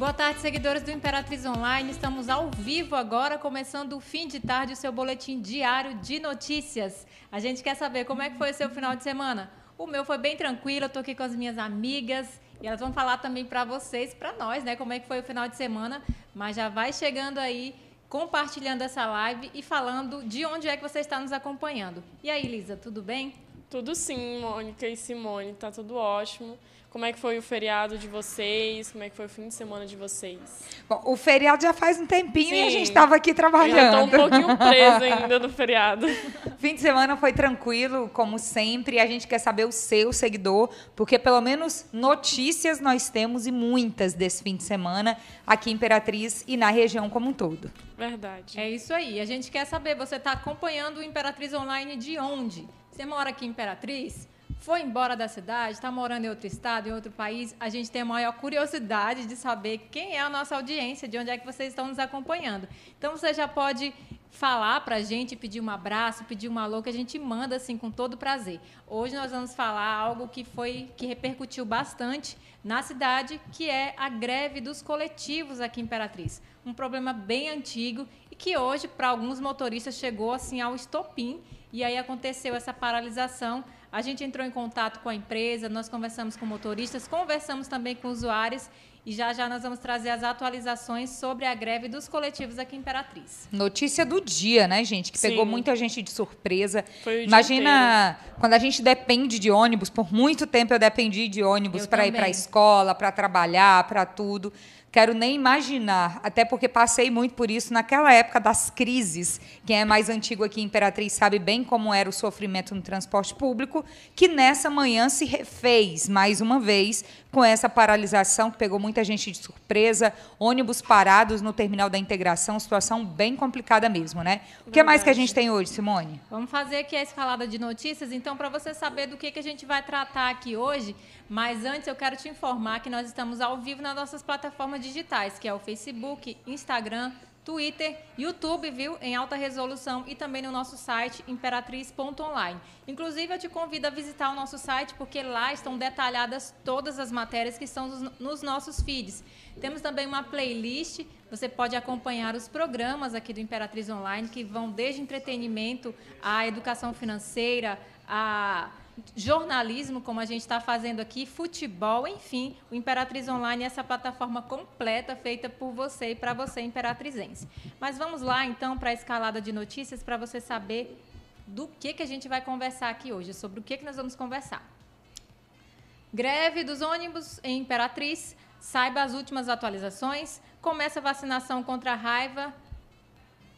Boa tarde, seguidores do Imperatriz Online. Estamos ao vivo agora, começando o fim de tarde, o seu boletim diário de notícias. A gente quer saber como é que foi o seu final de semana. O meu foi bem tranquilo, eu tô aqui com as minhas amigas e elas vão falar também para vocês, para nós, né, como é que foi o final de semana. Mas já vai chegando aí, compartilhando essa live e falando de onde é que você está nos acompanhando. E aí, Lisa, tudo bem? Tudo sim, Mônica e Simone, tá tudo ótimo. Como é que foi o feriado de vocês? Como é que foi o fim de semana de vocês? Bom, o feriado já faz um tempinho Sim. e a gente estava aqui trabalhando. Eu estou um pouquinho presa ainda no feriado. Fim de semana foi tranquilo, como sempre. E a gente quer saber o seu seguidor, porque pelo menos notícias nós temos e muitas desse fim de semana aqui em Imperatriz e na região como um todo. Verdade. É isso aí. A gente quer saber, você está acompanhando o Imperatriz Online de onde? Você mora aqui em Imperatriz? Foi embora da cidade, está morando em outro estado, em outro país, a gente tem a maior curiosidade de saber quem é a nossa audiência, de onde é que vocês estão nos acompanhando. Então você já pode falar para a gente, pedir um abraço, pedir um alô, que a gente manda assim com todo prazer. Hoje nós vamos falar algo que foi que repercutiu bastante na cidade, que é a greve dos coletivos aqui em Imperatriz. Um problema bem antigo e que hoje para alguns motoristas chegou assim ao estopim. E aí aconteceu essa paralisação. A gente entrou em contato com a empresa, nós conversamos com motoristas, conversamos também com usuários e já já nós vamos trazer as atualizações sobre a greve dos coletivos aqui em Imperatriz. Notícia do dia, né, gente? Que Sim. pegou muita gente de surpresa. Foi o Imagina quando a gente depende de ônibus, por muito tempo eu dependi de ônibus para ir para a escola, para trabalhar, para tudo. Quero nem imaginar, até porque passei muito por isso naquela época das crises. Quem é mais antigo aqui Imperatriz sabe bem como era o sofrimento no transporte público, que nessa manhã se refez mais uma vez com essa paralisação que pegou muita gente de surpresa, ônibus parados no terminal da integração, situação bem complicada mesmo, né? O que mais que a gente tem hoje, Simone? Vamos fazer aqui a escalada de notícias, então, para você saber do que, que a gente vai tratar aqui hoje. Mas antes eu quero te informar que nós estamos ao vivo nas nossas plataformas digitais, que é o Facebook, Instagram, Twitter, YouTube, viu, em alta resolução e também no nosso site imperatriz.online. Inclusive, eu te convido a visitar o nosso site porque lá estão detalhadas todas as matérias que estão nos nossos feeds. Temos também uma playlist, você pode acompanhar os programas aqui do Imperatriz Online que vão desde entretenimento à educação financeira, a jornalismo, como a gente está fazendo aqui, futebol, enfim, o Imperatriz Online é essa plataforma completa feita por você e para você, imperatrizense. Mas vamos lá, então, para a escalada de notícias, para você saber do que, que a gente vai conversar aqui hoje, sobre o que, que nós vamos conversar. Greve dos ônibus em Imperatriz, saiba as últimas atualizações, começa a vacinação contra a raiva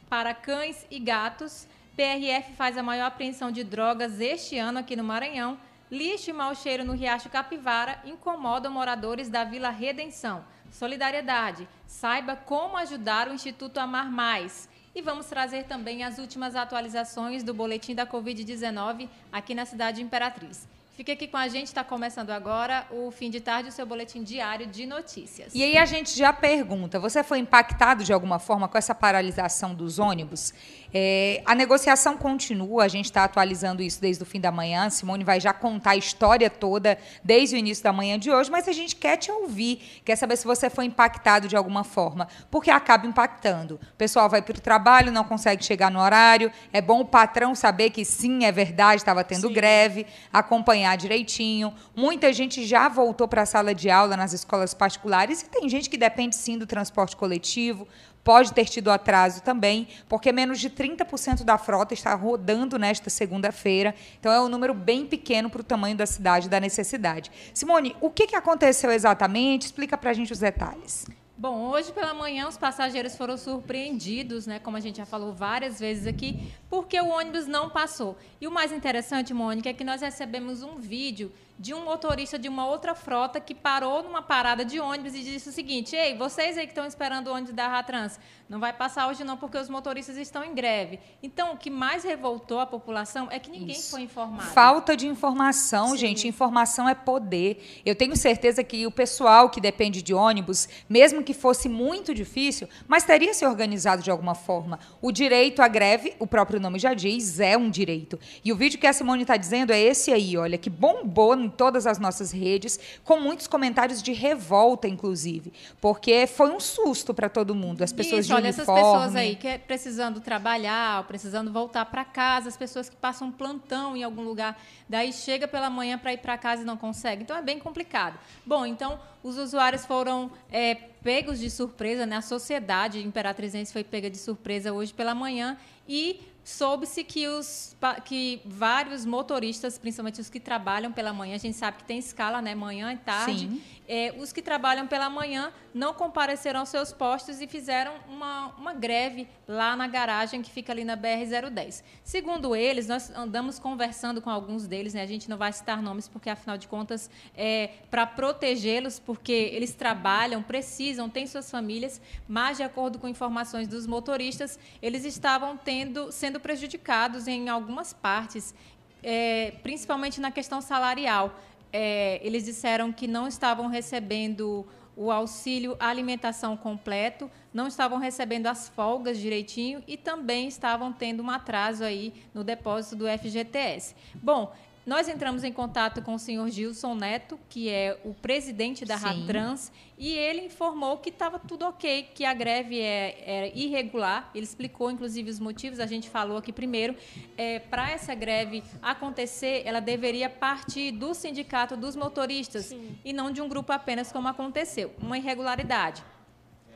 para cães e gatos, PRF faz a maior apreensão de drogas este ano aqui no Maranhão. Lixo e mau cheiro no Riacho Capivara incomodam moradores da Vila Redenção. Solidariedade. Saiba como ajudar o Instituto Amar Mais. E vamos trazer também as últimas atualizações do boletim da Covid-19 aqui na cidade de Imperatriz. Fique aqui com a gente, está começando agora o fim de tarde, o seu boletim diário de notícias. E aí a gente já pergunta: você foi impactado de alguma forma com essa paralisação dos ônibus? É, a negociação continua, a gente está atualizando isso desde o fim da manhã. Simone vai já contar a história toda desde o início da manhã de hoje, mas a gente quer te ouvir, quer saber se você foi impactado de alguma forma, porque acaba impactando. O pessoal vai para o trabalho, não consegue chegar no horário. É bom o patrão saber que sim, é verdade, estava tendo sim. greve, acompanhar direitinho. Muita gente já voltou para a sala de aula nas escolas particulares e tem gente que depende sim do transporte coletivo pode ter tido atraso também, porque menos de 30% da frota está rodando nesta segunda-feira. Então é um número bem pequeno para o tamanho da cidade, da necessidade. Simone, o que, que aconteceu exatamente? Explica para a gente os detalhes. Bom, hoje pela manhã os passageiros foram surpreendidos, né, como a gente já falou várias vezes aqui, porque o ônibus não passou. E o mais interessante, Mônica, é que nós recebemos um vídeo de um motorista de uma outra frota que parou numa parada de ônibus e disse o seguinte: Ei, vocês aí que estão esperando o ônibus da Ratrans, não vai passar hoje não porque os motoristas estão em greve. Então, o que mais revoltou a população é que ninguém Isso. foi informado. Falta de informação, Sim. gente. Informação é poder. Eu tenho certeza que o pessoal que depende de ônibus, mesmo que fosse muito difícil, mas teria se organizado de alguma forma. O direito à greve, o próprio nome já diz, é um direito. E o vídeo que a Simone está dizendo é esse aí, olha, que bombou em todas as nossas redes, com muitos comentários de revolta, inclusive, porque foi um susto para todo mundo. As pessoas Isso, de olha, uniforme. essas pessoas aí que é precisando trabalhar, precisando voltar para casa, as pessoas que passam plantão em algum lugar, daí chega pela manhã para ir para casa e não consegue. Então é bem complicado. Bom, então os usuários foram é, pegos de surpresa, né? A sociedade imperatrizense foi pega de surpresa hoje pela manhã e soube-se que, os, que vários motoristas, principalmente os que trabalham pela manhã, a gente sabe que tem escala, né? Manhã e tarde. É, os que trabalham pela manhã não compareceram aos seus postos e fizeram uma, uma greve lá na garagem que fica ali na BR-010. Segundo eles, nós andamos conversando com alguns deles, né? A gente não vai citar nomes porque, afinal de contas, é para protegê-los, porque eles trabalham, precisam, têm suas famílias, mas, de acordo com informações dos motoristas, eles estavam tendo, sendo prejudicados em algumas partes, é, principalmente na questão salarial é, eles disseram que não estavam recebendo o auxílio alimentação completo, não estavam recebendo as folgas direitinho e também estavam tendo um atraso aí no depósito do FGTS. Bom, nós entramos em contato com o senhor Gilson Neto, que é o presidente da Ratrans, e ele informou que estava tudo ok, que a greve é, era irregular. Ele explicou, inclusive, os motivos. A gente falou aqui primeiro. É, Para essa greve acontecer, ela deveria partir do sindicato dos motoristas Sim. e não de um grupo apenas, como aconteceu. Uma irregularidade.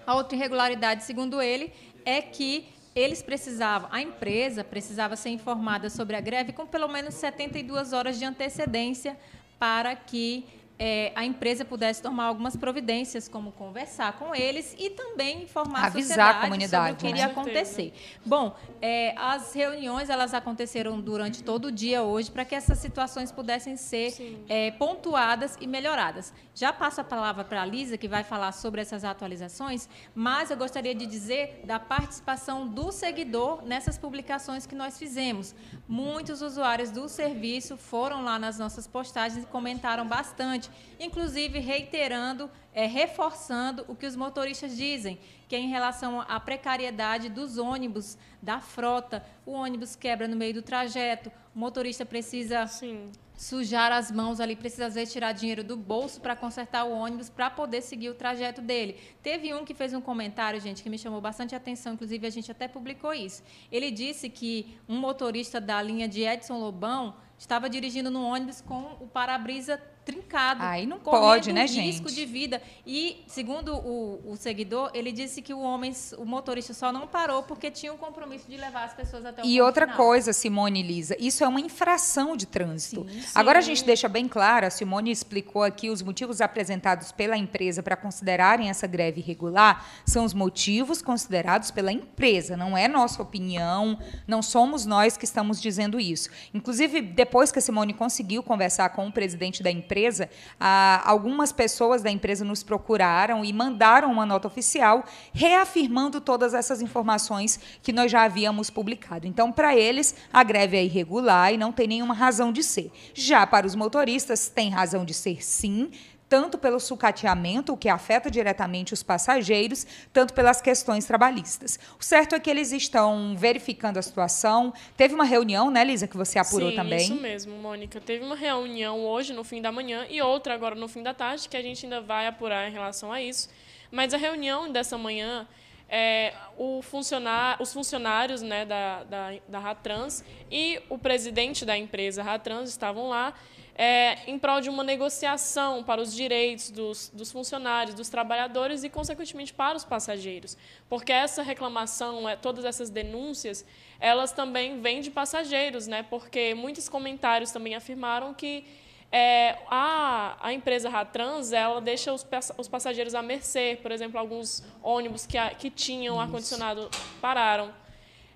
A outra irregularidade, segundo ele, é que eles precisavam, a empresa precisava ser informada sobre a greve com pelo menos 72 horas de antecedência para que é, a empresa pudesse tomar algumas providências, como conversar com eles e também informar Avisar a, a comunidade sobre o que iria acontecer. Bom, é, as reuniões elas aconteceram durante todo o dia hoje para que essas situações pudessem ser é, pontuadas e melhoradas. Já passo a palavra para a Lisa, que vai falar sobre essas atualizações, mas eu gostaria de dizer da participação do seguidor nessas publicações que nós fizemos. Muitos usuários do serviço foram lá nas nossas postagens e comentaram bastante inclusive reiterando, é, reforçando o que os motoristas dizem, que é em relação à precariedade dos ônibus, da frota. O ônibus quebra no meio do trajeto, o motorista precisa Sim. sujar as mãos ali, precisa às vezes tirar dinheiro do bolso para consertar o ônibus para poder seguir o trajeto dele. Teve um que fez um comentário, gente, que me chamou bastante atenção, inclusive a gente até publicou isso. Ele disse que um motorista da linha de Edson Lobão estava dirigindo no ônibus com o para-brisa trincado. Aí não pode, né, risco gente? risco de vida. E, segundo o, o, seguidor, ele disse que o homem, o motorista só não parou porque tinha um compromisso de levar as pessoas até o E outra final. coisa, Simone e Lisa, isso é uma infração de trânsito. Sim, sim. Agora a gente deixa bem claro, a Simone explicou aqui os motivos apresentados pela empresa para considerarem essa greve irregular, são os motivos considerados pela empresa, não é nossa opinião, não somos nós que estamos dizendo isso. Inclusive, depois que a Simone conseguiu conversar com o presidente da empresa, empresa, ah, algumas pessoas da empresa nos procuraram e mandaram uma nota oficial reafirmando todas essas informações que nós já havíamos publicado. Então, para eles, a greve é irregular e não tem nenhuma razão de ser. Já para os motoristas, tem razão de ser sim, tanto pelo sucateamento, o que afeta diretamente os passageiros, tanto pelas questões trabalhistas. O certo é que eles estão verificando a situação. Teve uma reunião, né, Lisa, que você apurou Sim, também? Isso mesmo, Mônica. Teve uma reunião hoje, no fim da manhã, e outra agora no fim da tarde, que a gente ainda vai apurar em relação a isso. Mas a reunião dessa manhã. É, funcionar, os funcionários né, da, da, da Ratrans e o presidente da empresa Ratrans estavam lá é, em prol de uma negociação para os direitos dos, dos funcionários, dos trabalhadores e, consequentemente, para os passageiros. Porque essa reclamação, é, todas essas denúncias, elas também vêm de passageiros, né? porque muitos comentários também afirmaram que é, a, a empresa Ratrans ela deixa os, os passageiros à mercê. Por exemplo, alguns ônibus que, que tinham ar-condicionado pararam.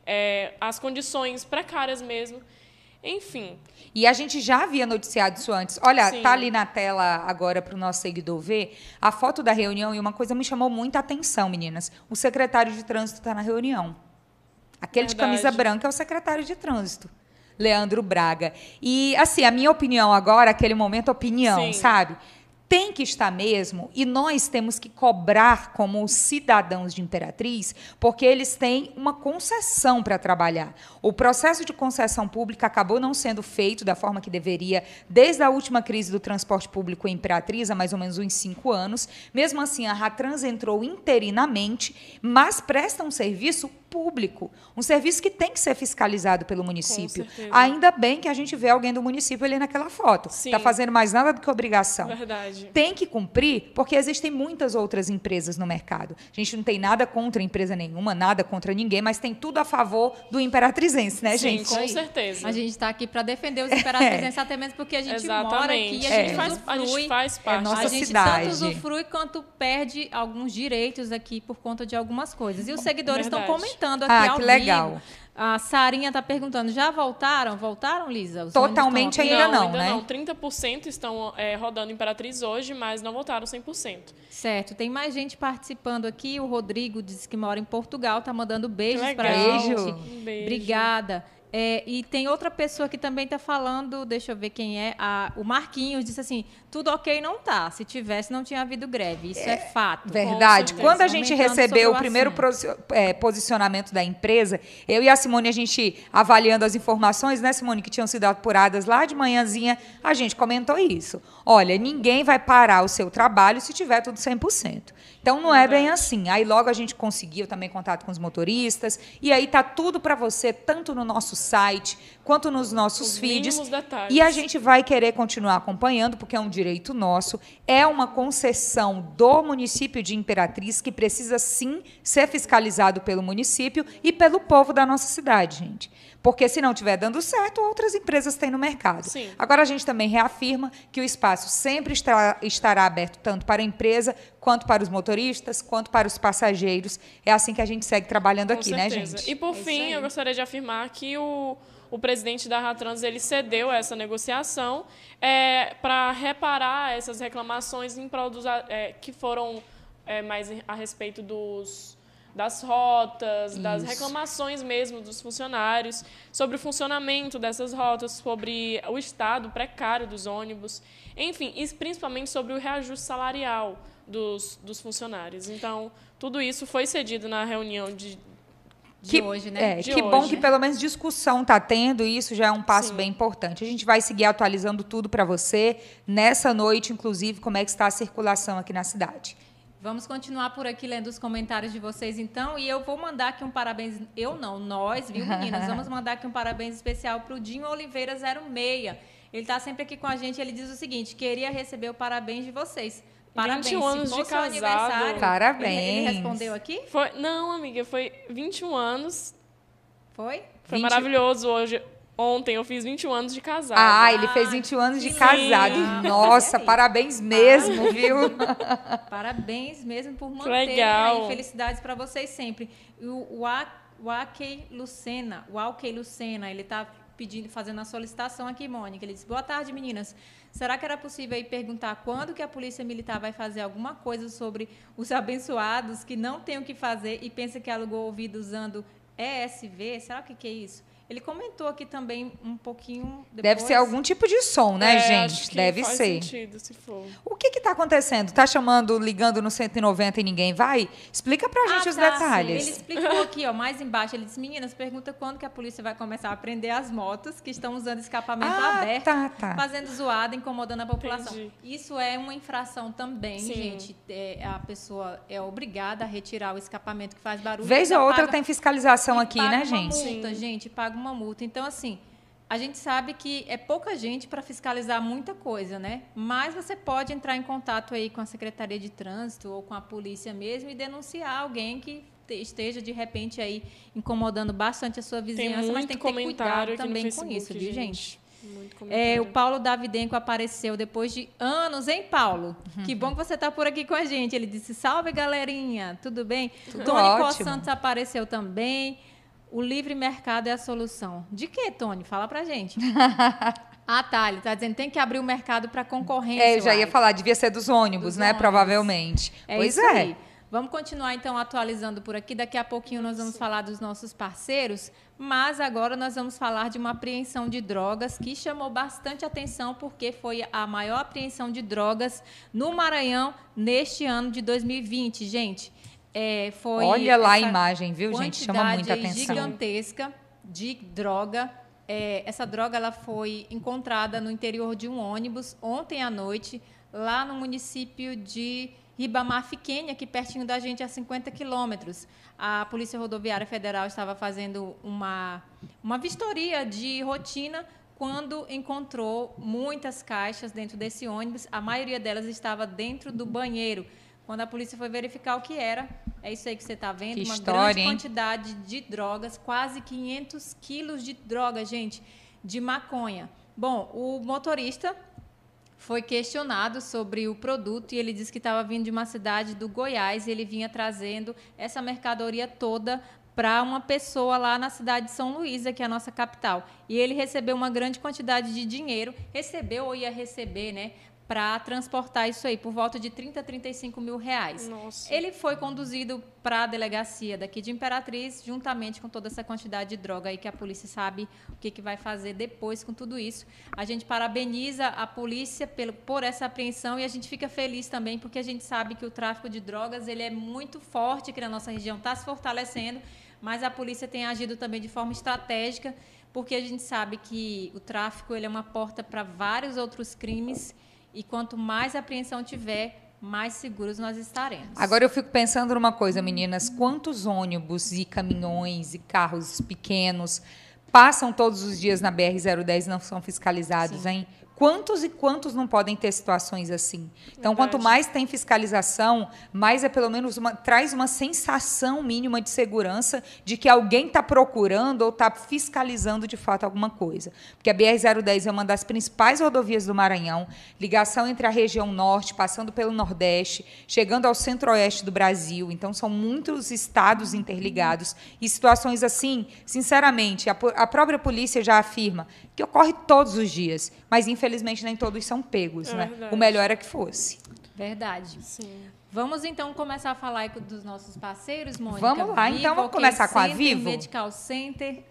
É, as condições precárias mesmo. Enfim. E a gente já havia noticiado isso antes. Olha, Sim. tá ali na tela agora para o nosso seguidor ver a foto da reunião e uma coisa me chamou muita atenção, meninas. O secretário de trânsito está na reunião. Aquele Verdade. de camisa branca é o secretário de trânsito. Leandro Braga. E, assim, a minha opinião agora, aquele momento, opinião, Sim. sabe? Tem que estar mesmo, e nós temos que cobrar como cidadãos de Imperatriz, porque eles têm uma concessão para trabalhar. O processo de concessão pública acabou não sendo feito da forma que deveria desde a última crise do transporte público em Imperatriz, há mais ou menos uns cinco anos. Mesmo assim, a Ratrans entrou interinamente, mas presta um serviço público, um serviço que tem que ser fiscalizado pelo município. Ainda bem que a gente vê alguém do município ali naquela foto. Está fazendo mais nada do que obrigação. Verdade. Tem que cumprir, porque existem muitas outras empresas no mercado. A gente não tem nada contra empresa nenhuma, nada contra ninguém, mas tem tudo a favor do imperatrizense, né, Sim, gente? com certeza. A gente está aqui para defender os imperatrizenses, até mesmo porque a gente Exatamente. mora aqui, a É. gente, Faz- a gente faz parte. É nossa a gente cidade. tanto usufrui quanto perde alguns direitos aqui por conta de algumas coisas. E os seguidores estão comentando aqui Ah, ao que legal. vivo. A Sarinha está perguntando, já voltaram? Voltaram, Lisa? Os Totalmente estão ainda não, ainda né? não. 30% estão é, rodando Imperatriz hoje, mas não voltaram 100%. Certo, tem mais gente participando aqui. O Rodrigo disse que mora em Portugal, tá mandando beijos legal. gente. Um beijo. Obrigada. É, e tem outra pessoa que também está falando, deixa eu ver quem é, a- o Marquinhos disse assim, tudo ok não tá, se tivesse não tinha havido greve, isso é, fato. Verdade. Quando a gente recebeu o o primeiro é, posicionamento da empresa, eu e a Simone, a gente avaliando as informações, né, Simone, que tinham sido apuradas lá de manhãzinha, a gente comentou isso. Olha, ninguém vai parar o seu trabalho se tiver tudo 100%. Então não é bem assim. Aí logo a gente conseguiu também contato com os motoristas, e aí tá tudo para você, tanto no nosso site quanto nos nossos Os feeds. detalhes. E a gente vai querer continuar acompanhando, porque é um direito nosso, é uma concessão do município de Imperatriz que precisa sim ser fiscalizado pelo município e pelo povo da nossa cidade, gente. Porque se não estiver dando certo, outras empresas têm no mercado. Sim. Agora a gente também reafirma que o espaço sempre estará, estará aberto tanto para a empresa, quanto para os motoristas, quanto para os passageiros. É assim que a gente segue trabalhando Com aqui, né, certeza. gente? E por É fim, eu gostaria de afirmar que o, o presidente da Ratrans ele cedeu a essa negociação para reparar essas reclamações em prol dos, a- é, que foram é, mais a respeito dos das rotas, das Isso. reclamações mesmo dos funcionários, sobre o funcionamento dessas rotas, sobre o estado precário dos ônibus, enfim, e principalmente sobre o reajuste salarial dos, dos funcionários. Então, tudo isso foi cedido na reunião de, De que, hoje, né? É, que bom hoje. que pelo menos discussão está tendo, e isso já é um passo Sim. bem importante. A gente vai seguir atualizando tudo para você, nessa noite, inclusive, como é que está a circulação aqui na cidade. Vamos continuar por aqui lendo os comentários de vocês, então. E eu vou mandar aqui um parabéns. Eu não, nós, viu, meninas? Vamos mandar aqui um parabéns especial para o Dinho Oliveira 06. Ele está sempre aqui com a gente. Ele diz o seguinte: queria receber o parabéns de vocês. Parabéns. 21 anos Se de casado. aniversário, Parabéns. Ele, ele respondeu aqui? Foi, não, amiga, foi 21 anos. Foi? Foi 20 maravilhoso hoje. Ontem eu fiz 21 anos de casado. Ah, ele fez 21 anos de que casado. Nossa, aí. parabéns mesmo, viu? Parabéns mesmo por manter legal. aí. Felicidades para vocês sempre. E O, o, A- o Akei Lucena, o Alkei Lucena, ele está pedindo, fazendo a solicitação aqui, Mônica. Ele disse: Boa tarde, meninas. Será que era possível aí perguntar quando que a Polícia Militar vai fazer alguma coisa sobre os abençoados que não têm o que fazer e pensa que alugou ouvido usando ESV? Será o que, que é isso? Ele comentou aqui também um pouquinho depois. Deve ser algum tipo de som, né, É, acho gente? que Deve faz ser. sentido, se for. O que está acontecendo? Tá chamando, ligando no 190 e ninguém vai? Explica pra gente Ah, os tá, detalhes. sim. Ele explicou aqui, ó, mais embaixo. Ele disse: Meninas, pergunta quando que a polícia vai começar a prender as motos que estão usando escapamento Ah, aberto, tá, tá. fazendo zoada, incomodando a população. Entendi. Isso é uma infração também, Sim. gente. É, a pessoa é obrigada a retirar o escapamento que faz barulho. Vez e ou outra paga- tem fiscalização aqui, paga né, uma gente? multa, gente, paga uma multa. Então, assim, a gente sabe que é pouca gente para fiscalizar muita coisa, né? Mas você pode entrar em contato aí com a Secretaria de Trânsito ou com a polícia mesmo e denunciar alguém que te- esteja de repente aí incomodando bastante a sua Tem vizinhança, mas muito tem que ter cuidado também com isso, viu, gente? Muito É, o Paulo Davidenko apareceu depois de anos, hein, Paulo? Uhum. Que bom que você está por aqui com a gente. Ele disse: Salve, galerinha, tudo bem? Tudo Tony Cos ótimo. Santos apareceu também. O livre mercado é a solução. De que, Tony? Fala pra gente. ah, tá. Ele tá dizendo tem que abrir o mercado para concorrência. É, eu já ia uai. falar, devia ser dos ônibus, Dos né? ônibus. Provavelmente. É pois isso é. aí. Vamos continuar então atualizando por aqui. Daqui a pouquinho nós vamos falar dos nossos parceiros, mas agora nós vamos falar de uma apreensão de drogas que chamou bastante atenção porque foi a maior apreensão de drogas no Maranhão neste ano de 2020, gente. É, foi Olha lá a imagem, viu, gente? Chama muita atenção. gigantesca de droga. É, essa droga ela foi encontrada no interior de um ônibus ontem à noite, lá no município de Ribamar Fiquene, aqui pertinho da gente, a 50 quilômetros. A Polícia Rodoviária Federal estava fazendo uma, uma vistoria de rotina quando encontrou muitas caixas dentro desse ônibus. A maioria delas estava dentro do banheiro. Quando a polícia foi verificar o que era, é isso aí que você está vendo, que uma história, grande hein? quantidade de drogas, quase 500 quilos de droga, gente, de maconha. Bom, o motorista foi questionado sobre o produto e ele disse que estava vindo de uma cidade do Goiás e ele vinha trazendo essa mercadoria toda para uma pessoa lá na cidade de São Luís, que é a nossa capital. E ele recebeu uma grande quantidade de dinheiro, recebeu ou ia receber, né, para transportar isso aí, por volta de 30 a 35 mil reais. Nossa. Ele foi conduzido para a delegacia daqui de Imperatriz, juntamente com toda essa quantidade de droga aí que a polícia sabe o que, que vai fazer depois com tudo isso. A gente parabeniza a polícia pelo, por essa apreensão e a gente fica feliz também porque a gente sabe que o tráfico de drogas ele é muito forte aqui na nossa região, está se fortalecendo, mas a polícia tem agido também de forma estratégica porque a gente sabe que o tráfico ele é uma porta para vários outros crimes e quanto mais apreensão tiver, mais seguros nós estaremos. Agora eu fico pensando numa coisa, meninas: quantos ônibus e caminhões e carros pequenos passam todos os dias na BR-010 e não são fiscalizados, Sim. hein? Quantos e quantos não podem ter situações assim? Então, Verdade. quanto mais tem fiscalização, mais é pelo menos uma, traz uma sensação mínima de segurança de que alguém está procurando ou está fiscalizando de fato alguma coisa. Porque a BR-010 é uma das principais rodovias do Maranhão, ligação entre a região norte, passando pelo Nordeste, chegando ao centro-oeste do Brasil. Então, são muitos estados interligados. E situações assim, sinceramente, a, a própria polícia já afirma que ocorre todos os dias, mas infelizmente nem todos são pegos. É né? verdade. O melhor era que fosse. Verdade. Sim. Vamos então começar a falar dos nossos parceiros, Mônica. Vamos lá, então, vamos começar com a Vivo? Medical Center.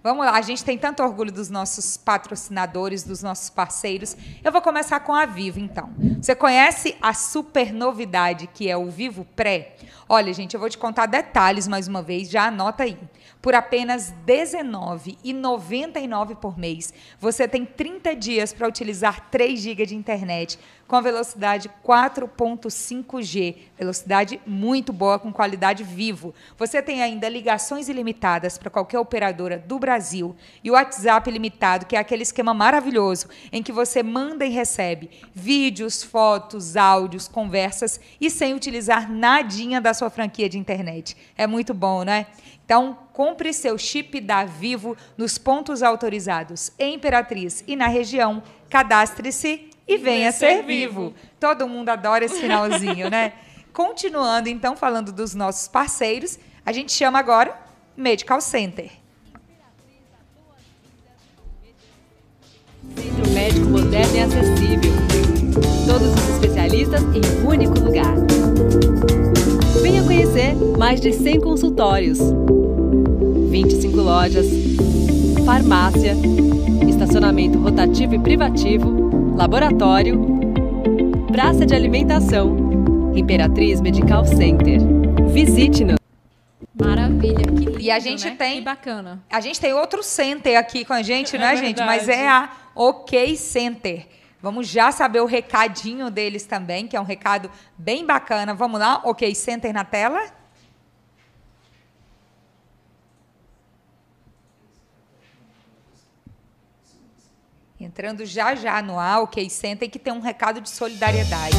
Vamos lá, a gente tem tanto orgulho dos nossos patrocinadores, dos nossos parceiros. Eu vou começar com a Vivo, então. Você conhece a super novidade que é o Vivo Pré? Olha, gente, eu vou te contar detalhes mais uma vez, já anota aí. Por apenas R$19,99 por mês, você tem 30 dias para utilizar 3 GB de internet com a velocidade 4.5G, velocidade muito boa com qualidade vivo. Você tem ainda ligações ilimitadas para qualquer operadora do Brasil e o WhatsApp ilimitado, que é aquele esquema maravilhoso em que você manda e recebe vídeos, fotos, áudios, conversas e sem utilizar nadinha da sua franquia de internet. É muito bom, né? Então, compre seu chip da Vivo nos pontos autorizados em Imperatriz e na região. Cadastre-se e venha ser vivo. Todo mundo adora esse finalzinho, né? Continuando, então, falando dos nossos parceiros, a gente chama agora Medical Center. Centro médico moderno e acessível. Todos os especialistas em um único lugar. Venha conhecer mais de 100 consultórios, 25 lojas, farmácia, estacionamento rotativo e privativo, laboratório, praça de alimentação, Imperatriz Medical Center. Visite-nos. Maravilha, que lindo, E a gente né? tem- Que bacana. A gente tem outro center aqui com a gente, É né, gente? Mas é a OK Center. Vamos já saber o recadinho deles também, que é um recado bem bacana. Vamos lá, OK Center na tela? Entrando já já no A, OK Center, que tem um recado de solidariedade.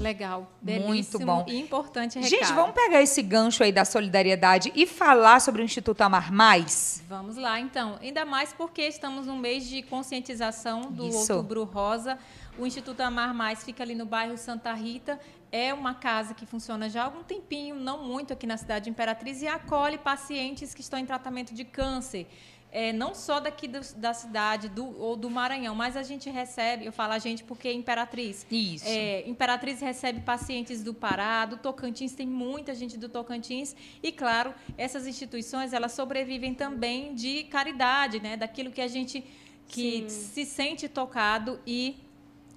Legal. Muito bom. E importante recado. Gente, vamos pegar esse gancho aí da solidariedade e falar sobre o Instituto Amar Mais? Vamos lá, então. Ainda mais porque estamos num mês de conscientização do Isso. Outubro Rosa. O Instituto Amar Mais fica ali no bairro Santa Rita, é uma casa que funciona já há algum tempinho, não muito aqui na cidade de Imperatriz, e acolhe pacientes que estão em tratamento de câncer é, não só daqui do, da cidade do, ou do Maranhão, mas a gente recebe, eu falo a gente porque é Imperatriz. Isso. É, Imperatriz recebe pacientes do Pará, do Tocantins, tem muita gente do Tocantins. E, claro, essas instituições, elas sobrevivem também de caridade, né? daquilo que a gente que se sente tocado e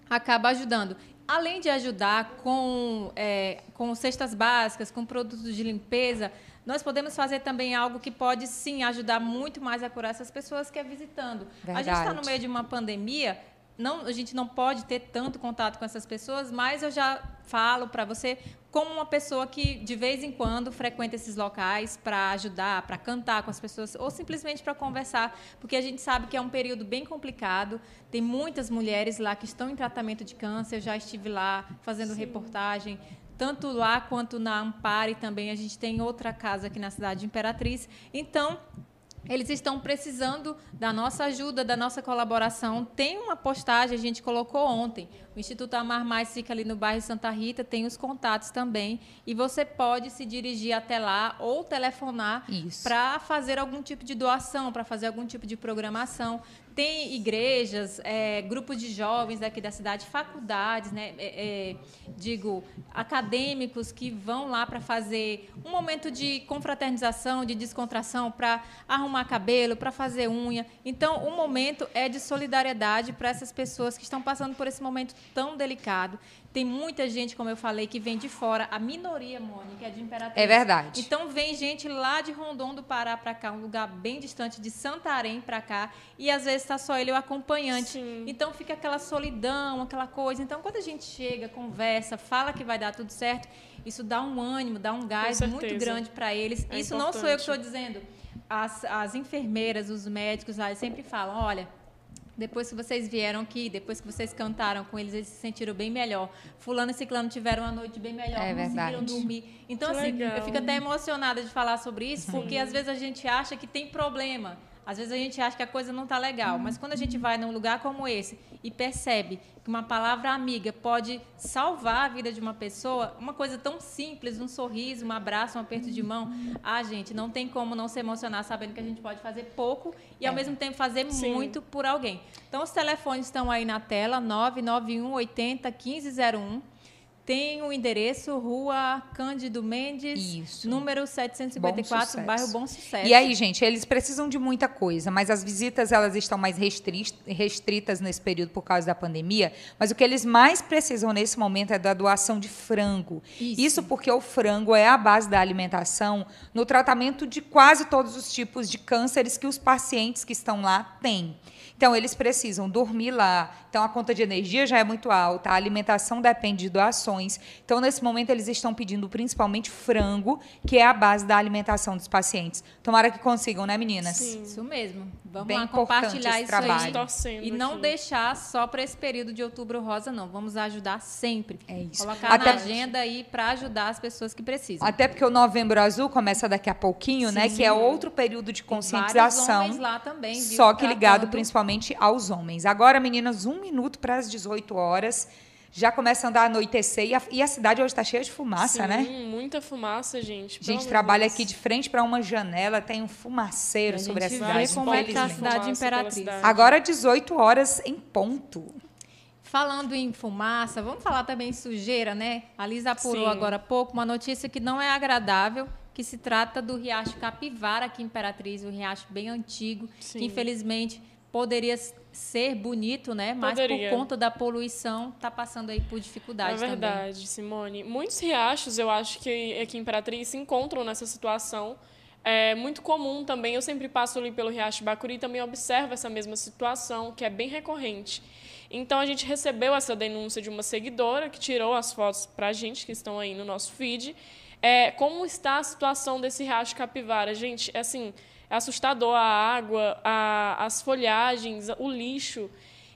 acaba ajudando além de ajudar com, é, com cestas básicas, com produtos de limpeza, nós podemos fazer também algo que pode sim ajudar muito mais a curar essas pessoas que é visitando. Verdade. A gente está no meio de uma pandemia, não, a gente não pode ter tanto contato com essas pessoas, mas eu já falo para você como uma pessoa que de vez em quando frequenta esses locais para ajudar, para cantar com as pessoas ou simplesmente para conversar, porque a gente sabe que é um período bem complicado. Tem muitas mulheres lá que estão em tratamento de câncer, eu já estive lá fazendo Sim. reportagem tanto lá quanto na Ampare também a gente tem outra casa aqui na cidade de Imperatriz. Então, eles estão precisando da nossa ajuda, da nossa colaboração. Tem uma postagem, a gente colocou ontem. O Instituto Amar Mais fica ali no bairro Santa Rita, tem os contatos também. E você pode se dirigir até lá ou telefonar para fazer algum tipo de doação, para fazer algum tipo de programação. Tem igrejas, é, grupos de jovens aqui da cidade, faculdades, né, é, é, digo, acadêmicos que vão lá para fazer um momento de confraternização, de descontração, para arrumar cabelo, para fazer unha. Então, o momento é de solidariedade para essas pessoas que estão passando por esse momento tão delicado. Tem muita gente, como eu falei, que vem de fora. A minoria, Mônica, é de Imperatriz. É verdade. Então vem gente lá de Rondon do Pará para cá, um lugar bem distante de Santarém para cá, e às vezes está só ele o acompanhante. Sim. Então fica aquela solidão, aquela coisa. Então quando a gente chega, conversa, fala que vai dar tudo certo, isso dá um ânimo, dá um gás muito grande para eles. É isso importante. não sou eu que estou dizendo. As, as enfermeiras, os médicos lá, eles sempre falam, olha, depois que vocês vieram aqui, depois que vocês cantaram com eles, eles se sentiram bem melhor. Fulano e Ciclano tiveram uma noite bem melhor, é conseguiram dormir. Então, que assim, legal. eu fico até emocionada de falar sobre isso, porque às vezes a gente acha que tem problema. Às vezes a gente acha que a coisa não está legal, mas quando a gente vai num lugar como esse e percebe que uma palavra amiga pode salvar a vida de uma pessoa, uma coisa tão simples, um sorriso, um abraço, um aperto de mão, ah, gente, não tem como não se emocionar sabendo que a gente pode fazer pouco e ao é. mesmo tempo fazer Sim. muito por alguém. Então os telefones estão aí na tela, 991 80 1501 tem o endereço Rua Cândido Mendes, Isso. número 754, Bom bairro Bom Sucesso. E aí, gente, eles precisam de muita coisa, mas as visitas elas estão mais restritas nesse período por causa da pandemia. Mas o que eles mais precisam nesse momento é da doação de frango. Isso, Isso porque o frango é a base da alimentação no tratamento de quase todos os tipos de cânceres que os pacientes que estão lá têm. Então, eles precisam dormir lá. Então, a conta de energia já é muito alta, a alimentação depende de doações. Então, nesse momento, eles estão pedindo principalmente frango, que é a base da alimentação dos pacientes. Tomara que consigam, né, meninas? Sim, isso mesmo. Vamos Bem lá compartilhar isso trabalho. aí. E não aqui. deixar só para esse período de outubro rosa, não. Vamos ajudar sempre. É isso. Colocar Até... na agenda aí para ajudar as pessoas que precisam. Até porque o novembro azul começa daqui a pouquinho, Sim. né? Que é outro período de conscientização. Vários lá também, viu? Só que ligado principalmente principalmente aos homens. Agora, meninas, um minuto para as 18 horas. Já começa a andar a anoitecer e a, e a cidade hoje está cheia de fumaça, Sim, né? muita fumaça, gente. A gente trabalha aqui de frente para uma janela, tem um fumaceiro a sobre a cidade. Vê como é que a cidade imperatriz. Agora, 18 horas em ponto. Falando em fumaça, vamos falar também em sujeira, né? A Lisa apurou Sim. agora há pouco uma notícia que não é agradável, que se trata do Riacho Capivara aqui em Imperatriz, um riacho bem antigo, Sim. que infelizmente poderia ser bonito, né? Mas poderia. por conta da poluição, está passando aí por dificuldades É verdade, também. Simone. Muitos riachos, eu acho que aqui em Imperatriz se encontram nessa situação. É muito comum também, eu sempre passo ali pelo Riacho Bacuri e também observo essa mesma situação, que é bem recorrente. Então, a gente recebeu essa denúncia de uma seguidora que tirou as fotos para a gente, que estão aí no nosso feed. É, como está a situação desse Riacho Capivara? Gente, é assim, é assustador a água, a, as folhagens, o lixo.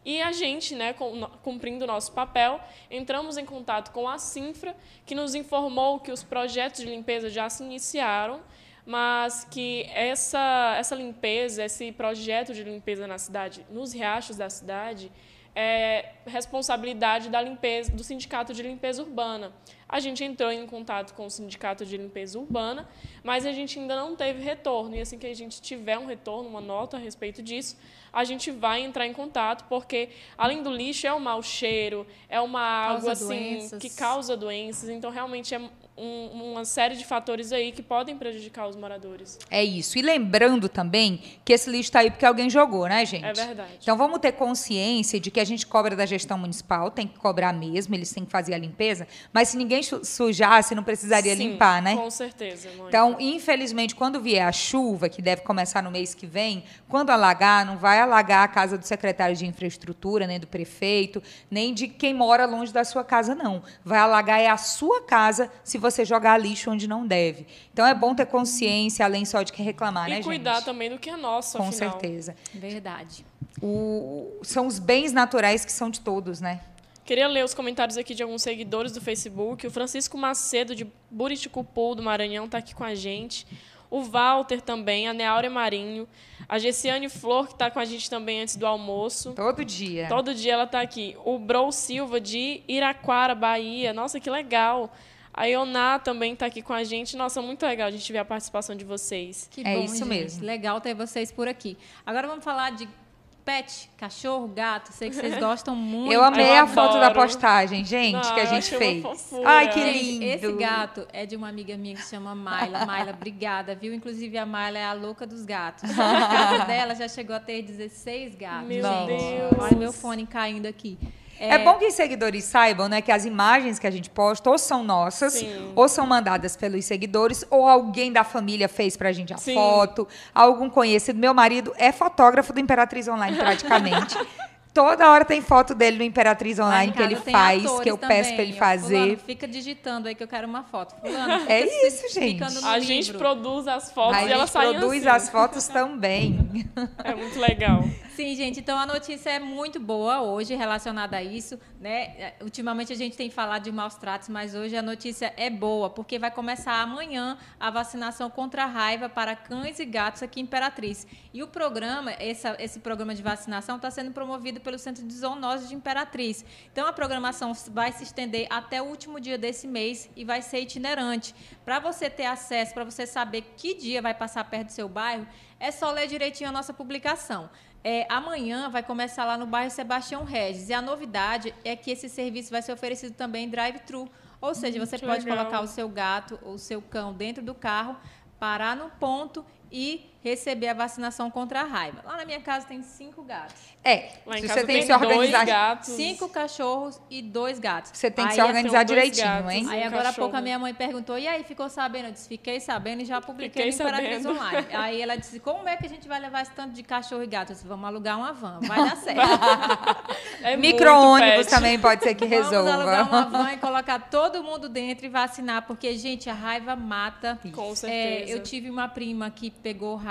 E a gente, né, cumprindo o nosso papel, entramos em contato com a Sinfra, que nos informou que os projetos de limpeza já se iniciaram, mas que essa, essa limpeza, esse projeto de limpeza na cidade, nos riachos da cidade, é responsabilidade da limpeza do sindicato de limpeza urbana. A gente entrou em contato com o sindicato de limpeza urbana, mas a gente ainda não teve retorno. E assim que a gente tiver um retorno, uma nota a respeito disso, a gente vai entrar em contato, porque além do lixo é o mau cheiro, é uma água Causa assim doenças. que causa doenças, então realmente é um- uma série de fatores aí que podem prejudicar os moradores. É isso. E lembrando também que esse lixo está aí porque alguém jogou, né, gente? É verdade. Então vamos ter consciência de que a gente cobra da gestão municipal, tem que cobrar mesmo, eles têm que fazer a limpeza, mas se ninguém su- sujasse, não precisaria Sim, limpar, né? Com certeza, Mônica. Então, infelizmente, quando vier a chuva, que deve começar no mês que vem, quando alagar, não vai alagar a casa do secretário de infraestrutura, nem do prefeito, nem de quem mora longe da sua casa, não. Vai alagar é a sua casa se você jogar lixo onde não deve. Então, é bom ter consciência, além só de que reclamar, e né, cuidar gente? também do que é nosso, Com afinal. certeza. Verdade. O- são os bens naturais que são de todos, né? Queria ler os comentários aqui de alguns seguidores do Facebook. O Francisco Macedo, de Buriticupu, do Maranhão, está aqui com a gente. O Walter também, a Neáurea Marinho. A Gessiane Flor, que está com a gente também antes do almoço. Todo dia. Todo dia ela está aqui. O Brou Silva, de Iraquara, Bahia. Nossa, que legal. A Ioná também está aqui com a gente. Nossa, muito legal a gente ver a participação de vocês. Que É bom, isso gente. mesmo. Legal ter vocês por aqui. Agora vamos falar de pet, cachorro, gato. Sei que vocês gostam muito. Eu amei Eu a foto da postagem, gente, Não, que a gente fez. Ai, que Gente, lindo. esse gato é de uma amiga minha que se chama Maila. Maila, obrigada, viu? Inclusive, a Maila é a louca dos gatos. A casa dela já chegou a ter 16 gatos. Meu gente. Deus. Olha meu fone caindo aqui. É bom que os seguidores saibam, né, que as imagens que a gente posta ou são nossas, Sim. ou são mandadas pelos seguidores, ou alguém da família fez pra gente a Sim. foto, algum conhecido. Meu marido é fotógrafo do Imperatriz Online, praticamente. Toda hora tem foto dele no Imperatriz Online que ele faz, que eu peço pra ele também. Ó, Fulano, fazer. fica digitando aí que eu quero uma foto. Fulano, fica É isso, gente. A livro. gente produz as fotos a e elas gente saem produz assim. as fotos também. É muito legal. Sim, gente, então a notícia é muito boa hoje relacionada a isso, né? É, Ultimamente a gente tem falado de maus tratos, mas hoje a notícia é boa, porque vai começar amanhã a vacinação contra a raiva para cães e gatos aqui em Imperatriz. E o programa, essa- esse programa de vacinação está sendo promovido pelo Centro de Zoonose de Imperatriz. Então a programação vai se estender até o último dia desse mês e vai ser itinerante. Para você ter acesso, para você saber que dia vai passar perto do seu bairro, é só ler direitinho a nossa publicação. É, amanhã vai começar lá no bairro Sebastião Regis. E a novidade é que esse serviço vai ser oferecido também em drive-thru. Ou seja, você que pode legal. colocar o seu gato ou o seu cão dentro do carro, parar no ponto e receber a vacinação contra a raiva. Lá na minha casa tem cinco gatos. É, Lá em se casa você tem tem que se organizar. dois gatos. Cinco cachorros e dois gatos. Você tem que Aí se é- organizar direitinho, gatos. hein? Aí um agora há pouco a minha mãe perguntou, e aí, ficou sabendo? Eu disse, fiquei sabendo e já publiquei Fiquei no Imperatriz. Online. Aí ela disse, como é que a gente vai levar esse tanto de cachorro e gato? Eu disse, vamos alugar uma van, vai dar certo. É Micro-ônibus também pode ser que Vamos alugar uma resolva. van e colocar todo mundo dentro e vacinar, porque, gente, a raiva mata. Com É, certeza. eu tive uma prima que pegou raiva,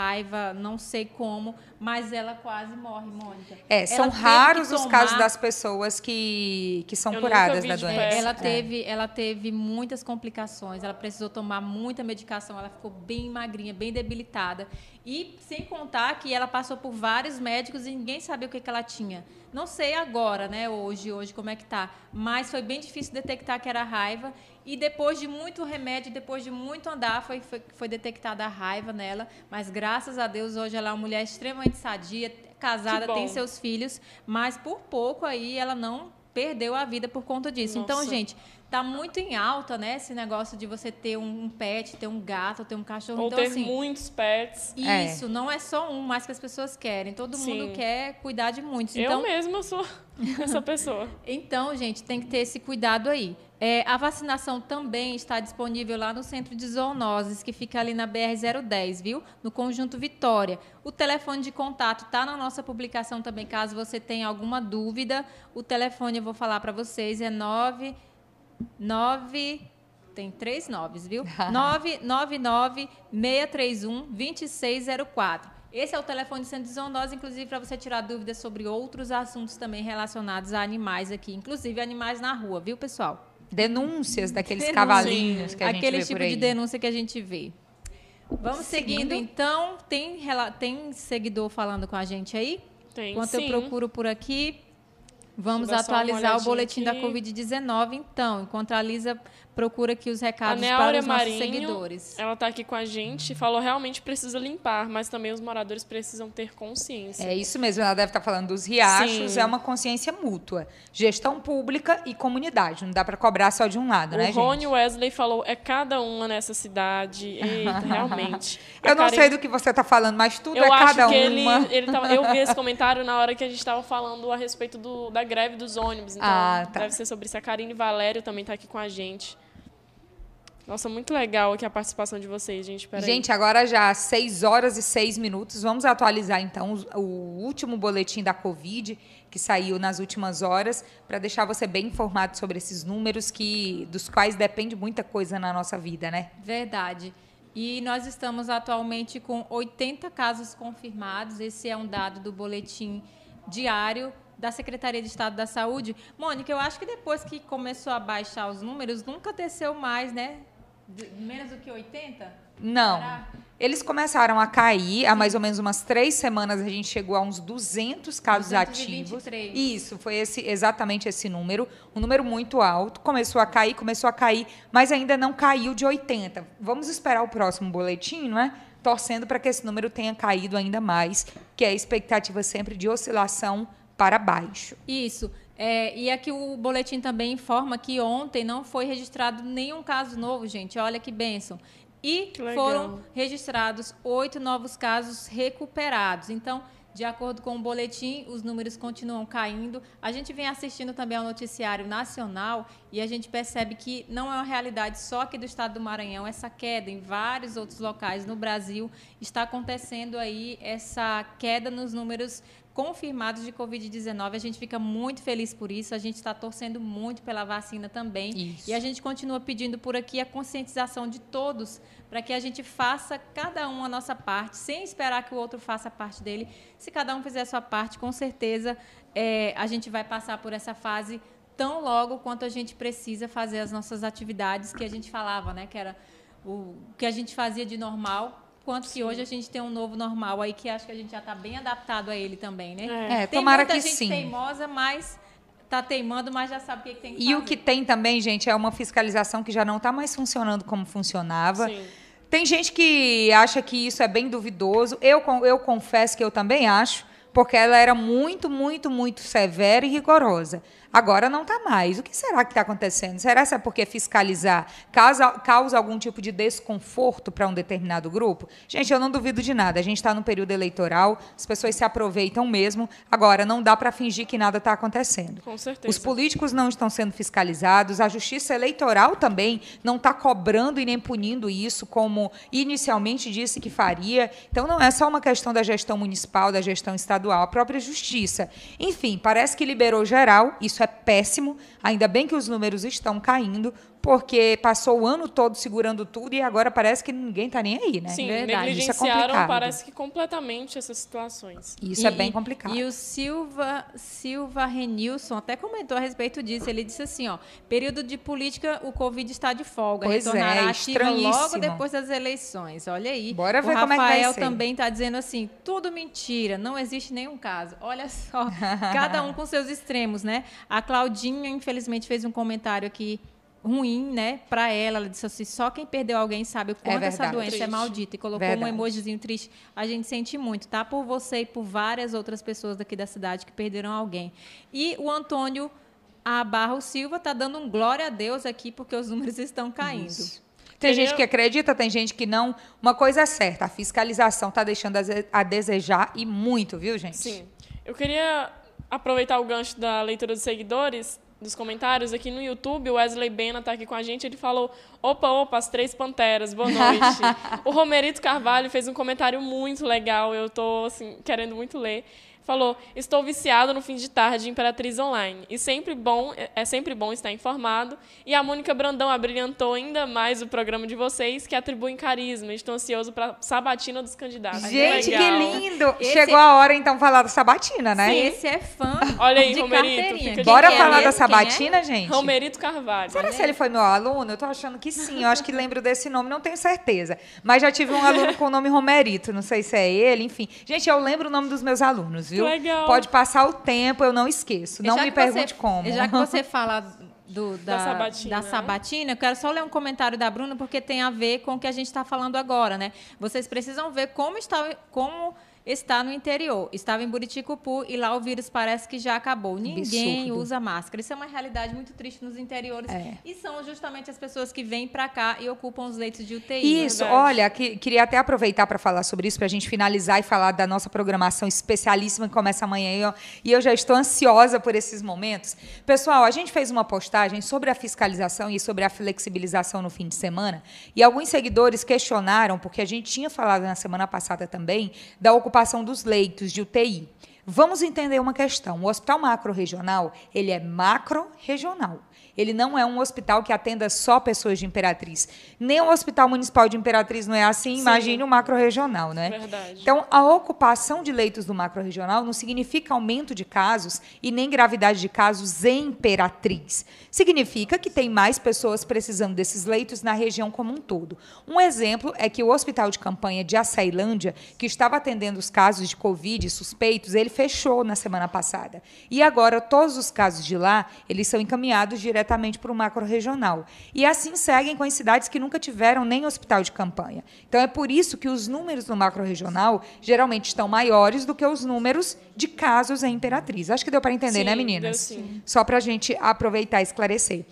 não sei como, mas ela quase morre, Mônica. É, Ela são raros os casos tomar- das pessoas que, que são Eu curadas da doença. Ela É. teve, ela teve muitas complicações, ela precisou tomar muita medicação, ela ficou bem magrinha, bem debilitada. E sem contar que ela passou por vários médicos e ninguém sabia o que, que ela tinha. Não sei agora, né, hoje, hoje como é que tá, mas foi bem difícil detectar que era raiva. E depois de muito remédio, depois de muito andar, foi, foi, foi detectada a raiva nela. Mas graças a Deus, hoje ela é uma mulher extremamente sadia, casada, tem seus filhos, mas por pouco aí ela não perdeu a vida por conta disso. Então, Nossa. gente, tá muito em alta, né, esse negócio de você ter um pet, ter um gato, ter um cachorro. Ou então, ter assim, muitos pets. É. isso, não é só um, mais que as pessoas querem. Todo Sim. mundo quer cuidar de muitos. Eu Então, mesma sou essa pessoa. então, gente, tem que ter esse cuidado aí. É, a vacinação também está disponível lá no Centro de Zoonoses, que fica ali na BR-010, viu? No Conjunto Vitória. O telefone de contato está na nossa publicação também, caso você tenha alguma dúvida. O telefone, eu vou falar para vocês, é 9... 9 tem três noves, viu? 999-631-2604. Esse é o telefone do Centro de Zoonose, inclusive para você tirar dúvidas sobre outros assuntos também relacionados a animais aqui, inclusive animais na rua, viu, pessoal? Denúncias daqueles Denúncia. cavalinhos que a gente Aquele vê tipo por aí. de denúncia que a gente vê. Vamos seguindo, Seguindo. então. Tem, tem seguidor falando com a gente aí? Tem Enquanto sim. eu procuro por aqui. Vamos atualizar o boletim da aqui. Covid-19, então. Enquanto a Lisa procura aqui os A recados para os nossos Marinho, seguidores. ela tá aqui com a gente, falou realmente precisa limpar, mas também os moradores precisam ter consciência. É isso mesmo, ela deve estar falando dos riachos, Sim. é uma consciência mútua. Gestão pública e comunidade. Não dá para cobrar só de um lado, né, o Rony gente? Wesley falou, é cada uma nessa cidade. Eita, realmente. A Eu não Karen- sei do que você está falando, mas tudo Eu é acho cada que ele, uma. ele tava, eu vi esse comentário na hora que a gente estava falando a respeito do, da greve dos ônibus. Então, Ah, tá. deve ser sobre isso. A Karine Valério também está aqui com a gente. Nossa, muito legal aqui a participação de vocês, gente. Peraí. Gente, agora já 6 horas e 6 minutos. Vamos atualizar então o último boletim da Covid que saiu nas últimas horas para deixar você bem informado sobre esses números que dos quais depende muita coisa na nossa vida, né? Verdade. E nós estamos atualmente com 80 casos confirmados. Esse é um dado do boletim diário da Secretaria de Estado da Saúde. Mônica, eu acho que depois que começou a baixar os números, nunca desceu mais, né? De- menos do que 80? Não. Será? Eles começaram a cair, há mais ou menos umas três semanas a gente chegou a uns 200 casos ativos. 223. Isso, foi esse, exatamente esse número, um número muito alto. Começou a cair, começou a cair, mas ainda não caiu de 80. Vamos esperar o próximo boletim, não é? Torcendo para que esse número tenha caído ainda mais, que é a expectativa sempre de oscilação para baixo. Isso. É, e aqui o boletim também informa que ontem não foi registrado nenhum caso novo, gente. Olha que bênção. E Que foram registrados oito novos casos recuperados. Então, de acordo com o boletim, os números continuam caindo. A gente vem assistindo também ao noticiário nacional e a gente percebe que não é uma realidade só aqui do estado do Maranhão. Essa queda em vários outros locais no Brasil está acontecendo aí essa queda nos números confirmados de Covid-19. A gente fica muito feliz por isso. A gente está torcendo muito pela vacina também. Isso. E a gente continua pedindo por aqui a conscientização de todos para que a gente faça cada um a nossa parte, sem esperar que o outro faça a parte dele. Se cada um fizer a sua parte, com certeza é, a gente vai passar por essa fase tão logo quanto a gente precisa fazer as nossas atividades que a gente falava, né? Que era o que a gente fazia de normal. Quanto que hoje a gente tem um novo normal aí que acho que a gente já está bem adaptado a ele também, né? É. É, Tem tomara muita que gente sim. teimosa, mas tá teimando, mas já sabe o que, que tem que E o fazer. que tem também, gente, é uma fiscalização que já não está mais funcionando como funcionava. Sim. Tem gente que acha que isso é bem duvidoso. Eu, eu confesso que eu também acho, porque ela era muito, muito, muito severa e rigorosa. Agora não está mais. O que será que está acontecendo? Será que é porque fiscalizar causa, causa algum tipo de desconforto para um determinado grupo? Gente, eu não duvido de nada. A gente está no período eleitoral, as pessoas se aproveitam mesmo. Agora, não dá para fingir que nada está acontecendo. Com certeza. Os políticos não estão sendo fiscalizados, a justiça eleitoral também não está cobrando e nem punindo isso como inicialmente disse que faria. Então não é só uma questão da gestão municipal, da gestão estadual, a própria justiça. Enfim, parece que liberou geral, isso é péssimo. Ainda bem que os números estão caindo, porque passou o ano todo segurando tudo e agora parece que ninguém está nem aí, né? Sim, Verdade. Isso é negligenciaram, parece que completamente essas situações. Isso é E- bem e- complicado. E o Silva, Silva Renilson até comentou a respeito disso. Ele disse assim, ó, período de política, o Covid está de folga. Pois é, retornará ativa logo depois das eleições. Olha aí. Bora ver o como é que vai Rafael ser. também está dizendo assim, tudo mentira, não existe nenhum caso. Olha só, cada um com seus extremos, né? A Claudinha, infelizmente, fez um comentário aqui ruim, né, para ela. Ela disse assim, só quem perdeu alguém sabe o quanto essa verdade. doença é Triste. maldita. E colocou Verdade. um emojizinho triste. A gente sente muito, tá? Por você e por várias outras pessoas daqui da cidade que perderam alguém. E o Antônio A. Barro Silva tá dando um glória a Deus aqui, porque os números estão caindo. Isso. Tem gente que acredita, tem gente que não. Uma coisa é certa, a fiscalização está deixando a desejar e muito, viu, gente? Sim. Eu queria aproveitar o gancho da leitura dos seguidores, dos comentários aqui no YouTube. O Wesley Bena está aqui com a gente. Ele falou: opa, opa, as três panteras, boa noite. o Romerito Carvalho fez um comentário muito legal. Eu estou assim, querendo muito ler. Falou: Estou viciado no fim de tarde Imperatriz Online. E sempre bom, é sempre bom estar informado. E a Mônica Brandão abrilhantou ainda mais o programa de vocês, que atribuem carisma. Estou ansioso para sabatina dos candidatos. Gente, que Legal. lindo! Esse- Chegou a hora, então, falar da sabatina, né? Esse é fã Olha aí, de Romerito, Bora Quem é falar da é? sabatina, gente? Romerito Carvalho. Será que ele foi meu aluno? Eu tô achando que sim. Eu acho que lembro desse nome, não tenho certeza. Mas já tive um aluno com o nome Romerito. Não sei se é ele, enfim. Gente, eu lembro o nome dos meus alunos, viu? Viu? Legal. Pode passar o tempo, eu não esqueço. Não me pergunte você- como. Já que você fala do- da, Da sabatina, da né? sabatina, eu quero só ler um comentário da Bruna, porque tem a ver com o que a gente está falando agora, né? Vocês precisam ver como está, como está no interior. Estava em Buriticupu e lá o vírus parece que já acabou. Ninguém Absurdo. usa máscara. Isso é uma realidade muito triste nos interiores. É. E são justamente as pessoas que vêm para cá e ocupam os leitos de UTI. Isso, verdade. olha, que- queria até aproveitar para falar sobre isso, para a gente finalizar e falar da nossa programação especialíssima que começa amanhã. E eu, e eu já estou ansiosa por esses momentos. Pessoal, a gente fez uma postagem sobre a fiscalização e sobre a flexibilização no fim de semana. E alguns seguidores questionaram, porque a gente tinha falado na semana passada também, da ocupação dos leitos de UTI. Vamos entender uma questão. O hospital macro-regional, ele é macro-regional. Ele não é um hospital que atenda só pessoas de Imperatriz. Nem o Hospital Municipal de Imperatriz não é assim, imagine o macro-regional, né? Verdade. Então, a ocupação de leitos do macro-regional não significa aumento de casos e nem gravidade de casos em Imperatriz. Significa que tem mais pessoas precisando desses leitos na região como um todo. Um exemplo é que o hospital de campanha de Açailândia, que estava atendendo os casos de Covid suspeitos, ele fechou na semana passada. E agora, todos os casos de lá, eles são encaminhados diretamente para o macro-regional. E assim seguem com as cidades que nunca tiveram nem hospital de campanha. Então, é por isso que os números no macro-regional geralmente estão maiores do que os números de casos em Imperatriz. Acho que deu para entender, Sim, né, deu meninas? sim. Só para a gente aproveitar e esclarecer.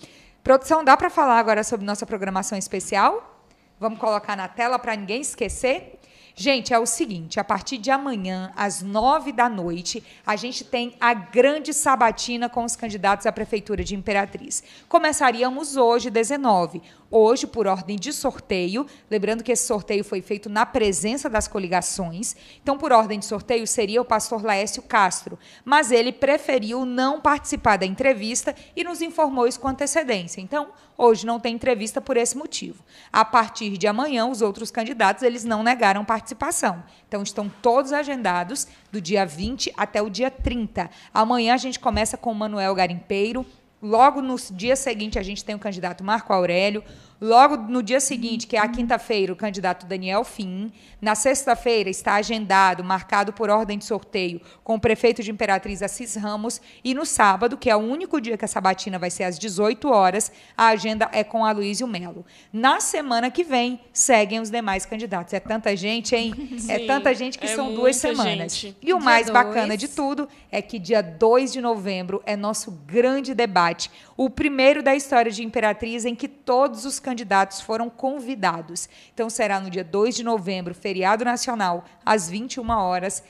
Produção, dá para falar agora sobre nossa programação especial? Vamos colocar na tela para ninguém esquecer? Gente, é o seguinte: a partir de amanhã, às nove da noite, a gente tem a grande sabatina com os candidatos à Prefeitura de Imperatriz. Começaríamos hoje, 19. Hoje, por ordem de sorteio, lembrando que esse sorteio foi feito na presença das coligações. Então, por ordem de sorteio, seria o pastor Laércio Castro. Mas ele preferiu não participar da entrevista e nos informou isso com antecedência. Então, hoje não tem entrevista por esse motivo. A partir de amanhã, os outros candidatos, eles não negaram participação. Então, estão todos agendados do dia 20 até o dia 30. Amanhã a gente começa com o Manuel Garimpeiro. Logo no dia seguinte, a gente tem o candidato Marco Aurélio. Logo no dia seguinte, que é a quinta-feira, o candidato Daniel Fim. Na sexta-feira está agendado, marcado por ordem de sorteio, com o prefeito de Imperatriz Assis Ramos. E no sábado, que é o único dia que a sabatina vai ser às 18 horas, a agenda é com Aloysio Melo. Na semana que vem, seguem os demais candidatos. É tanta gente, hein? é Sim, tanta gente que é são duas semanas. gente. E o Dia mais dois. bacana de tudo é que dia 2 de novembro é nosso grande debate, o primeiro da história de Imperatriz em que todos os candidatos foram convidados. Então será no dia 2 de novembro, feriado nacional, às 21 horas.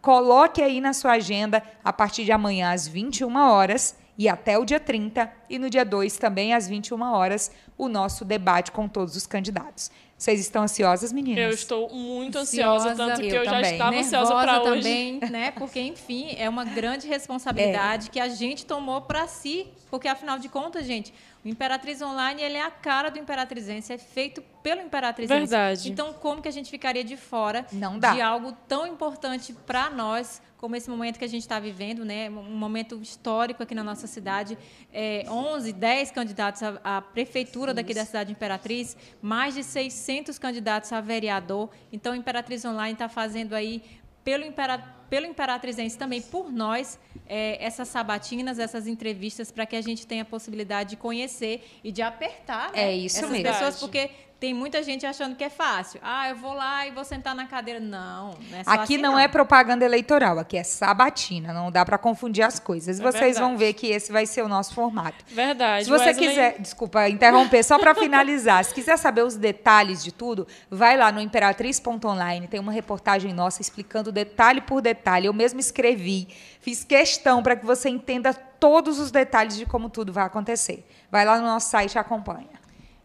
Coloque aí na sua agenda a partir de amanhã às 21 horas e até o dia 30 e no dia 2 também às 21 horas o nosso debate com todos os candidatos. Vocês estão ansiosas, meninas? Eu estou muito ansiosa, tanto que Eu eu, já também. estava ansiosa Nervosa para hoje. também, né? Porque, enfim, é uma grande responsabilidade que a gente tomou para si. Porque, afinal de contas, gente, o Imperatriz Online ele é a cara do Imperatrizense, é feito pelo Imperatrizense. Verdade. Então, como que a gente ficaria de fora Não dá. de algo tão importante para nós, como esse momento que a gente está vivendo, né? Um momento histórico aqui na nossa cidade. É, 11, 10 candidatos à, à prefeitura daqui da cidade de Imperatriz, mais de 600 candidatos a vereador. Então, o Imperatriz Online está fazendo aí pelo, impera, pelo Imperatrizense também por nós é, essas sabatinas, essas entrevistas para que a gente tenha a possibilidade de conhecer e de apertar né, É isso essas mesmo. pessoas, Verdade. porque tem muita gente achando que é fácil. Ah, eu vou lá e vou sentar na cadeira. Não, não é só Aqui assim, não, é propaganda eleitoral, aqui é sabatina, não dá para confundir as coisas. É Vocês vão verdade. ver que esse vai ser o nosso formato. Verdade. Se você Wesley- quiser, desculpa interromper, só para finalizar, se quiser saber os detalhes de tudo, vai lá no imperatriz.online, tem uma reportagem nossa explicando detalhe por detalhe. Eu mesmo escrevi, fiz questão para que você entenda todos os detalhes de como tudo vai acontecer. Vai lá no nosso site e acompanha.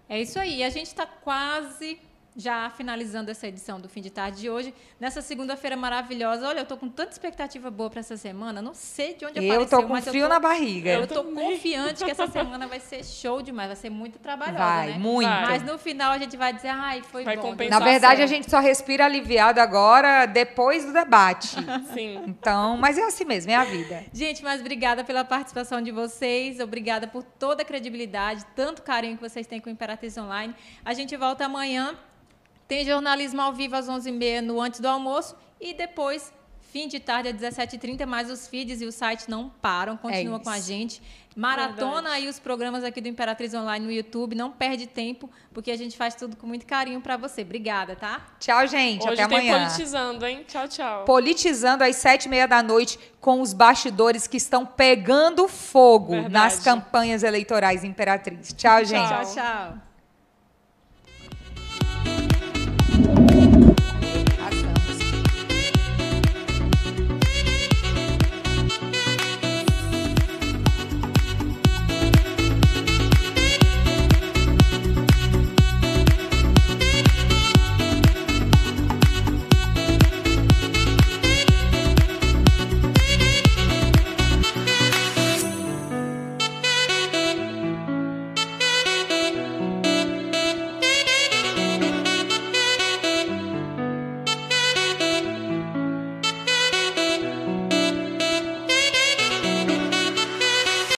É isso aí. A gente está quase já finalizando essa edição do Fim de Tarde de hoje. Nessa segunda-feira maravilhosa. Olha, eu tô com tanta expectativa boa para essa semana. Não sei de onde Eu apareceu, tô com mas frio eu tô, na barriga. Eu tô confiante que essa semana vai ser show demais. Vai ser muito trabalhosa, Vai, né? muito. Mas no final a gente vai dizer, ai, foi Vai bom. compensar. Na verdade, a gente só respira aliviado agora depois do debate. Sim. Então, mas é assim mesmo, é a vida. Gente, mas obrigada pela participação de vocês, obrigada por toda a credibilidade, tanto carinho que vocês têm com o Imperatriz Online. A gente volta amanhã, tem jornalismo ao vivo às 11h30 no Antes do Almoço e depois Fim de tarde às 17h30, mas os feeds e o site não param, continua É com a gente. Maratona Verdade. aí os programas aqui do Imperatriz Online no YouTube, não perde tempo, porque a gente faz tudo com muito carinho pra você. Obrigada, tá? Tchau, gente. Hoje Até tem amanhã. politizando, hein? Tchau, tchau. Politizando às sete e meia da noite com os bastidores que estão pegando fogo Verdade. nas campanhas eleitorais Imperatriz. Tchau, gente. Tchau, tchau.